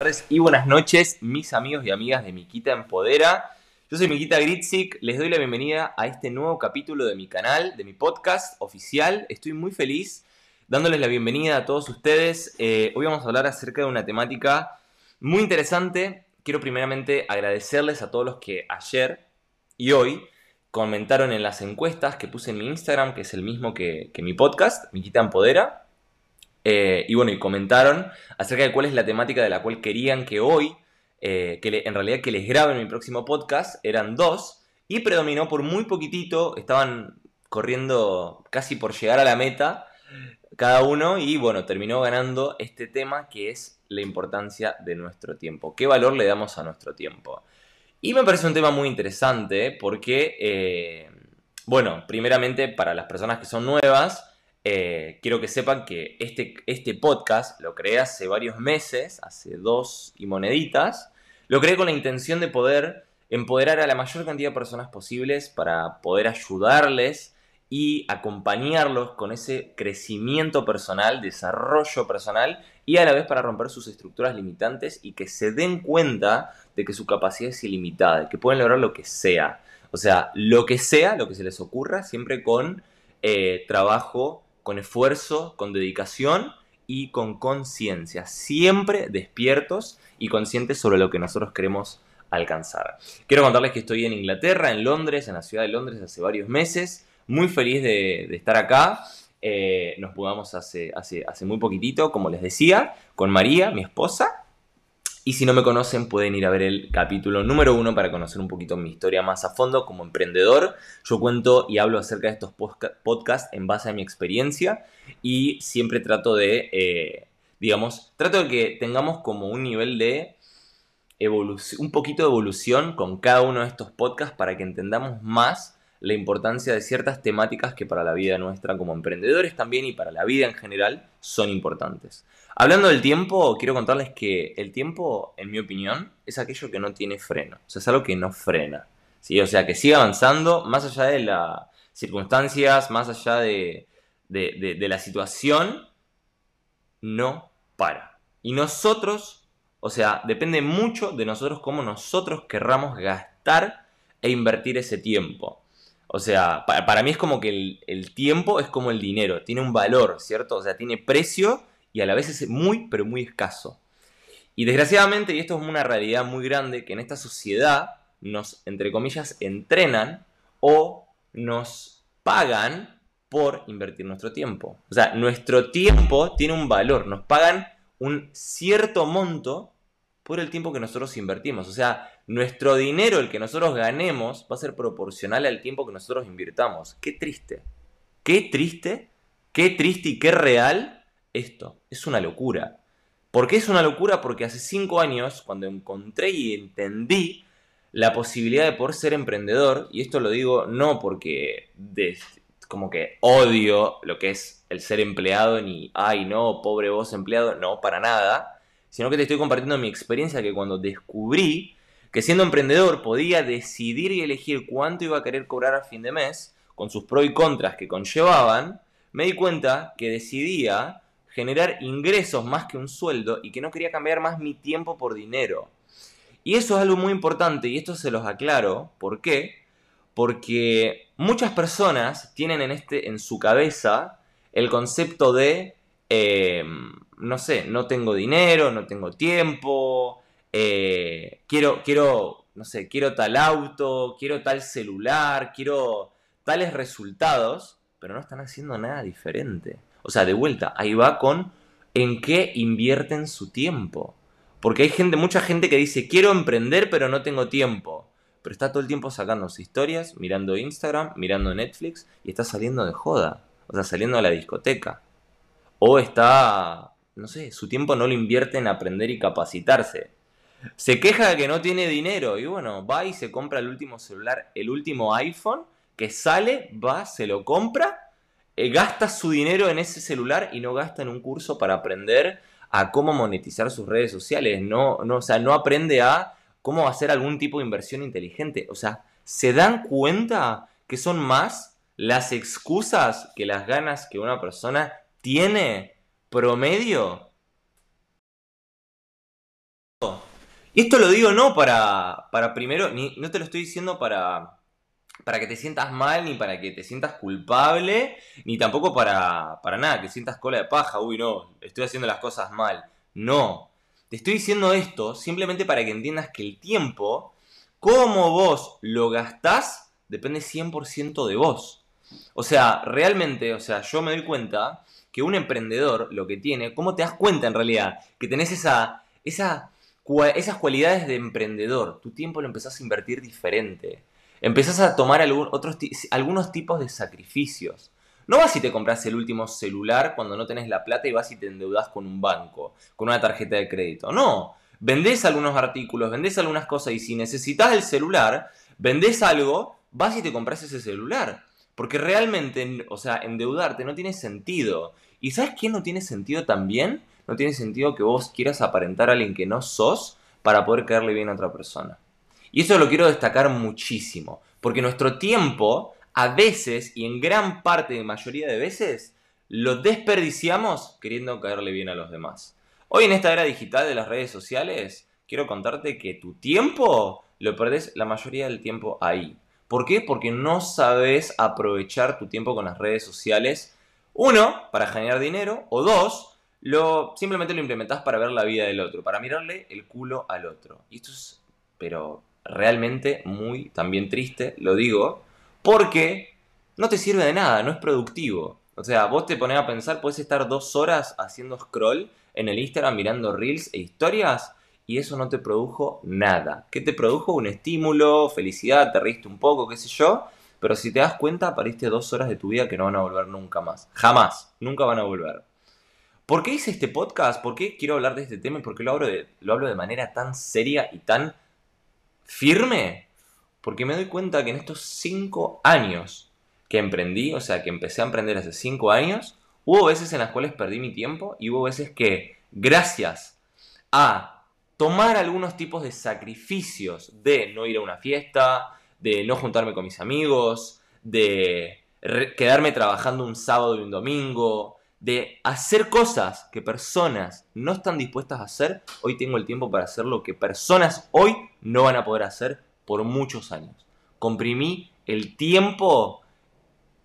tardes y buenas noches, mis amigos y amigas de Miquita Empodera. Yo soy Miquita Gritzik, les doy la bienvenida a este nuevo capítulo de mi canal, de mi podcast oficial. Estoy muy feliz dándoles la bienvenida a todos ustedes. Eh, hoy vamos a hablar acerca de una temática muy interesante. Quiero primeramente agradecerles a todos los que ayer y hoy comentaron en las encuestas que puse en mi Instagram, que es el mismo que, que mi podcast, Miquita Empodera. Eh, y bueno, y comentaron acerca de cuál es la temática de la cual querían que hoy, eh, que en realidad que les grabe en mi próximo podcast, eran dos, y predominó por muy poquitito, estaban corriendo casi por llegar a la meta cada uno, y bueno, terminó ganando este tema que es la importancia de nuestro tiempo. ¿Qué valor le damos a nuestro tiempo? Y me parece un tema muy interesante porque, eh, bueno, primeramente para las personas que son nuevas, eh, quiero que sepan que este, este podcast lo creé hace varios meses, hace dos y moneditas. Lo creé con la intención de poder empoderar a la mayor cantidad de personas posibles para poder ayudarles y acompañarlos con ese crecimiento personal, desarrollo personal y a la vez para romper sus estructuras limitantes y que se den cuenta de que su capacidad es ilimitada, que pueden lograr lo que sea. O sea, lo que sea, lo que se les ocurra, siempre con eh, trabajo con esfuerzo, con dedicación y con conciencia, siempre despiertos y conscientes sobre lo que nosotros queremos alcanzar. Quiero contarles que estoy en Inglaterra, en Londres, en la ciudad de Londres hace varios meses, muy feliz de, estar acá. Eh, nos mudamos hace, hace, hace muy poquitito, como les decía, con María, mi esposa, y si no me conocen, pueden ir a ver el capítulo número uno para conocer un poquito mi historia más a fondo como emprendedor. Yo cuento y hablo acerca de estos podcasts en base a mi experiencia y siempre trato de, eh, digamos, trato de que tengamos como un nivel de evolución, un poquito de evolución con cada uno de estos podcasts para que entendamos más la importancia de ciertas temáticas que para la vida nuestra como emprendedores también y para la vida en general son importantes. Hablando del tiempo, quiero contarles que el tiempo, en mi opinión, es aquello que no tiene freno. O sea, es algo que no frena. ¿sí? O sea, que sigue avanzando más allá de las circunstancias, más allá de, de la situación, no para. Y nosotros, o sea, depende mucho de nosotros cómo nosotros querramos gastar e invertir ese tiempo. O sea, para, mí es como que el, tiempo es como el dinero, tiene un valor, ¿cierto? O sea, tiene precio y a la vez es muy, pero muy escaso. Y desgraciadamente, y esto es una realidad muy grande, que en esta sociedad nos, entre comillas, entrenan o nos pagan por invertir nuestro tiempo. O sea, nuestro tiempo tiene un valor, nos pagan un cierto monto por el tiempo que nosotros invertimos. O sea, nuestro dinero, el que nosotros ganemos, va a ser proporcional al tiempo que nosotros invirtamos. Qué triste. Qué triste, qué triste y qué real esto. Es una locura. ¿Por qué es una locura? Porque hace cinco años, cuando encontré y entendí la posibilidad de poder ser emprendedor, y esto lo digo no porque como que odio lo que es el ser empleado, ni, ay no, pobre vos empleado, no, para nada sino que te estoy compartiendo mi experiencia que cuando descubrí que siendo emprendedor podía decidir y elegir cuánto iba a querer cobrar a fin de mes, con sus pros y contras que conllevaban, me di cuenta que decidía generar ingresos más que un sueldo y que no quería cambiar más mi tiempo por dinero. Y eso es algo muy importante y esto se los aclaro. ¿Por qué? Porque muchas personas tienen en, este, en su cabeza el concepto de eh, no sé, no tengo dinero, no tengo tiempo, eh, quiero, quiero, no sé, quiero tal auto, quiero tal celular, quiero tales resultados, pero no están haciendo nada diferente. O sea, de vuelta, ahí va con en qué invierten su tiempo. Porque hay gente, mucha gente que dice, quiero emprender, pero no tengo tiempo. Pero está todo el tiempo sacando sus historias, mirando Instagram, mirando Netflix y está saliendo de joda. O sea, saliendo a la discoteca. O está no sé, su tiempo no lo invierte en aprender y capacitarse. Se queja de que no tiene dinero y bueno, va y se compra el último celular, el último iPhone, que sale, va, se lo compra, eh, gasta su dinero en ese celular y no gasta en un curso para aprender a cómo monetizar sus redes sociales, no, no, o sea, no aprende a cómo hacer algún tipo de inversión inteligente. O sea, se dan cuenta que son más las excusas que las ganas que una persona tiene promedio Y esto lo digo no para, para primero, ni, no te lo estoy diciendo para, para que te sientas mal, ni para que te sientas culpable, ni tampoco para, para nada, que sientas cola de paja, uy no, estoy haciendo las cosas mal. No, te estoy diciendo esto simplemente para que entiendas que el tiempo, como vos lo gastás, depende 100% de vos. O sea, realmente, o sea, yo me doy cuenta que un emprendedor lo que tiene, ¿cómo te das cuenta en realidad? Que tenés esa, esa, esas cualidades de emprendedor. Tu tiempo lo empezás a invertir diferente. Empezás a tomar algunos tipos de sacrificios. No vas y te compras el último celular cuando no tenés la plata y vas y te endeudas con un banco, con una tarjeta de crédito. No, vendés algunos artículos, vendés algunas cosas y si necesitas el celular, vendés algo, vas y te compras ese celular. Porque realmente, o sea, endeudarte no tiene sentido. ¿Y sabes qué no tiene sentido también? No tiene sentido que vos quieras aparentar a alguien que no sos para poder caerle bien a otra persona. Y eso lo quiero destacar muchísimo. Porque nuestro tiempo, a veces, y en gran parte de mayoría de veces, lo desperdiciamos queriendo caerle bien a los demás. Hoy en esta era digital de las redes sociales, quiero contarte que tu tiempo lo perdés la mayoría del tiempo ahí. ¿Por qué? Porque no sabes aprovechar tu tiempo con las redes sociales. Uno, para generar dinero. O dos, lo, simplemente lo implementas para ver la vida del otro, para mirarle el culo al otro. Y esto es, pero realmente muy también triste, lo digo, porque no te sirve de nada, no es productivo. O sea, vos te pones a pensar, puedes estar dos horas haciendo scroll en el Instagram mirando reels e historias y eso no te produjo nada. ¿Qué te produjo? Un estímulo, felicidad, te riste un poco, qué sé yo. Pero si te das cuenta, pariste dos horas de tu vida que no van a volver nunca más. Jamás, nunca van a volver. ¿Por qué hice este podcast? ¿Por qué quiero hablar de este tema? ¿Y por qué lo hablo de, lo hablo de manera tan seria y tan firme? Porque me doy cuenta que en estos cinco años que emprendí, o sea, que empecé a emprender hace cinco años, hubo veces en las cuales perdí mi tiempo y hubo veces que, gracias a tomar algunos tipos de sacrificios de no ir a una fiesta, de no juntarme con mis amigos, de quedarme trabajando un sábado y un domingo, de hacer cosas que personas no están dispuestas a hacer, hoy tengo el tiempo para hacer lo que personas hoy no van a poder hacer por muchos años. Comprimí el tiempo,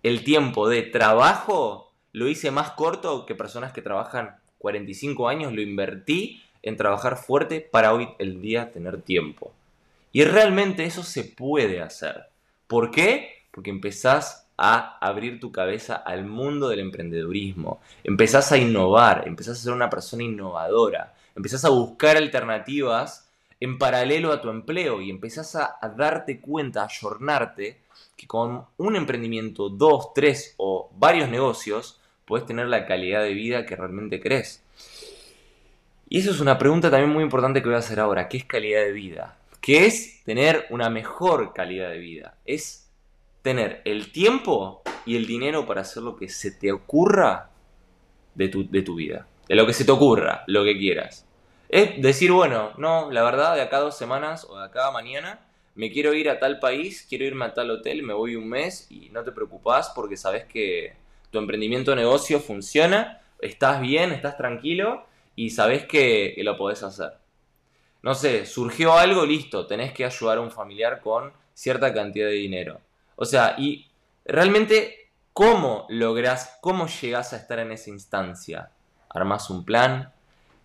el tiempo de trabajo, lo hice más corto que personas que trabajan 45 años, lo invertí en trabajar fuerte para hoy el día tener tiempo. Y realmente eso se puede hacer. ¿Por qué? Porque empezás a abrir tu cabeza al mundo del emprendedurismo, empezás a innovar, empezás a ser una persona innovadora, empezás a buscar alternativas en paralelo a tu empleo y empezás a, darte cuenta, a ayornarte que con un emprendimiento, dos, tres o varios negocios, puedes tener la calidad de vida que realmente crees. Y eso es una pregunta también muy importante que voy a hacer ahora. ¿Qué es calidad de vida? ¿Qué es tener una mejor calidad de vida? Es tener el tiempo y el dinero para hacer lo que se te ocurra de tu, de tu vida. De lo que se te ocurra, lo que quieras. Es decir, bueno, no, la verdad, de acá dos semanas o de acá mañana me quiero ir a tal país, quiero irme a tal hotel, me voy un mes y no te preocupas porque sabes que tu emprendimiento o negocio funciona, estás bien, estás tranquilo y sabés que, lo podés hacer. No sé, surgió algo, listo, tenés que ayudar a un familiar con cierta cantidad de dinero. O sea, y realmente, ¿cómo lográs, cómo llegás a estar en esa instancia? Armás un plan,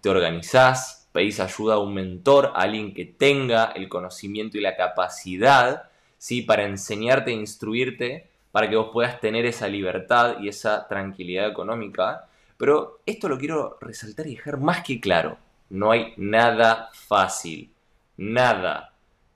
te organizás, pedís ayuda a un mentor, a alguien que tenga el conocimiento y la capacidad, ¿sí? Para enseñarte e instruirte, para que vos puedas tener esa libertad y esa tranquilidad económica pero esto lo quiero resaltar y dejar más que claro. No hay nada fácil. Nada.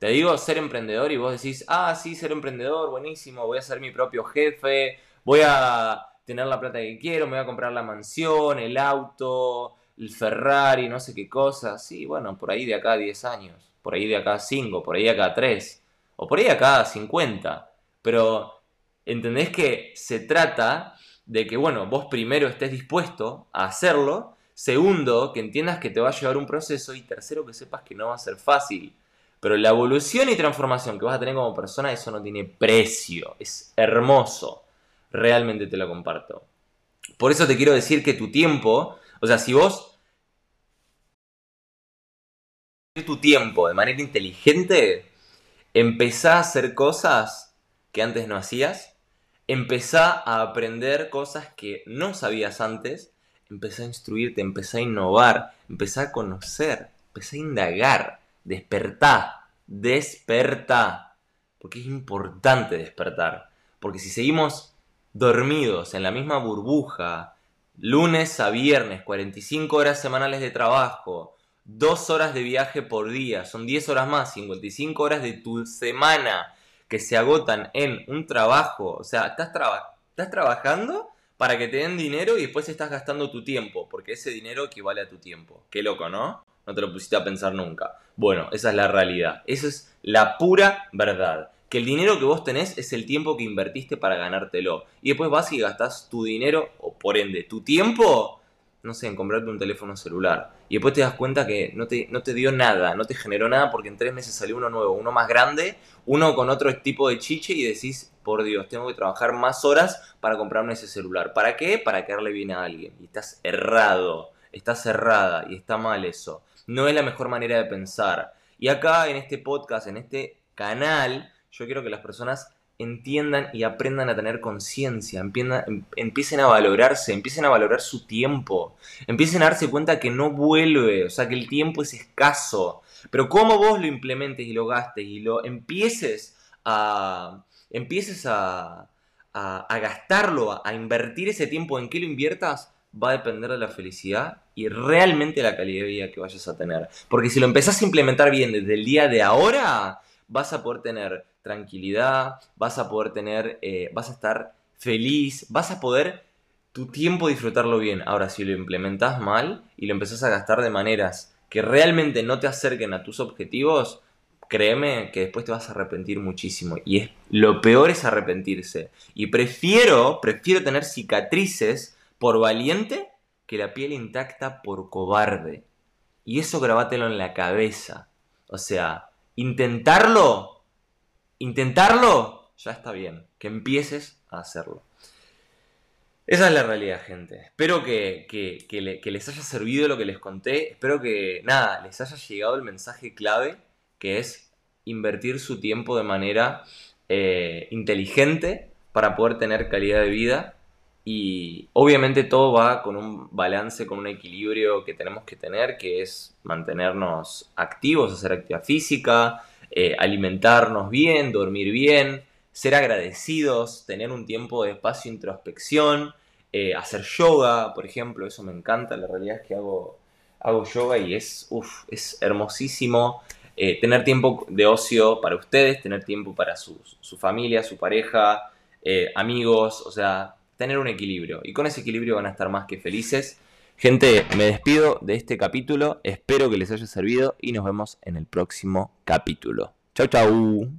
Te digo ser emprendedor y vos decís, ah, sí, ser emprendedor, buenísimo, voy a ser mi propio jefe, voy a tener la plata que quiero, me voy a comprar la mansión, el auto, el Ferrari, no sé qué cosa. Sí, bueno, por ahí de acá a 10 años, por ahí de acá a 5, por ahí de acá a 3, o por ahí de acá a 50. Pero, ¿entendés que se trata de que, bueno, vos primero estés dispuesto a hacerlo, segundo, que entiendas que te va a llevar un proceso y tercero, que sepas que no va a ser fácil. Pero la evolución y transformación que vas a tener como persona, eso no tiene precio, es hermoso, realmente te lo comparto. Por eso te quiero decir que tu tiempo, o sea, si vos tu tiempo de manera inteligente, empezá a hacer cosas que antes no hacías, empezá a aprender cosas que no sabías antes, empezá a instruirte, empezá a innovar, empezá a conocer, empezá a indagar, despertá, despertá, porque es importante despertar, porque si seguimos dormidos en la misma burbuja, lunes a viernes, 45 horas semanales de trabajo, dos horas de viaje por día, son 10 horas más, 55 horas de tu semana que se agotan en un trabajo. O sea, estás, estás trabajando para que te den dinero y después estás gastando tu tiempo, porque ese dinero equivale a tu tiempo. Qué loco, ¿no? No te lo pusiste a pensar nunca. Bueno, esa es la realidad. Esa es la pura verdad. Que el dinero que vos tenés es el tiempo que invertiste para ganártelo. Y después vas y gastás tu dinero, o por ende, tu tiempo no sé, en comprarte un teléfono celular. Y después te das cuenta que no te, no te dio nada, no te generó nada porque en tres meses salió uno nuevo, uno más grande, uno con otro tipo de chiche y decís, por Dios, tengo que trabajar más horas para comprarme ese celular. ¿Para qué? Para quedarle bien a alguien. Y estás errado, estás errada y está mal eso. No es la mejor manera de pensar. Y acá en este podcast, en este canal, yo quiero que las personas entiendan y aprendan a tener conciencia, em, empiecen a valorarse, empiecen a valorar su tiempo, empiecen a darse cuenta que no vuelve, o sea que el tiempo es escaso. Pero cómo vos lo implementes y lo gastes y lo empieces a, empieces a, a, gastarlo, a, invertir ese tiempo en que lo inviertas, va a depender de la felicidad y realmente la calidad de vida que vayas a tener. Porque si lo empezás a implementar bien desde el día de ahora, vas a poder tener tranquilidad, vas a poder tener, eh, vas a estar feliz, vas a poder tu tiempo disfrutarlo bien. Ahora, si lo implementas mal y lo empezás a gastar de maneras que realmente no te acerquen a tus objetivos, créeme que después te vas a arrepentir muchísimo. Y es, lo peor es arrepentirse. Y prefiero, prefiero tener cicatrices por valiente que la piel intacta por cobarde. Y eso grabátelo en la cabeza. O sea, intentarlo, intentarlo, ya está bien. Que empieces a hacerlo. Esa es la realidad, gente. Espero que, les haya servido lo que les conté. Espero que, nada, les haya llegado el mensaje clave, que es invertir su tiempo de manera eh, inteligente para poder tener calidad de vida. Y obviamente todo va con un balance, con un equilibrio que tenemos que tener, que es mantenernos activos, hacer actividad física, eh, alimentarnos bien, dormir bien, ser agradecidos, tener un tiempo de espacio de introspección, eh, hacer yoga, por ejemplo, eso me encanta, la realidad es que hago, hago yoga y es, es hermosísimo. Eh, tener tiempo de ocio para ustedes, tener tiempo para su, su familia, su pareja, amigos, o sea, tener un equilibrio. Y con ese equilibrio van a estar más que felices. Gente, me despido de este capítulo, espero que les haya servido y nos vemos en el próximo capítulo. Chau, chau.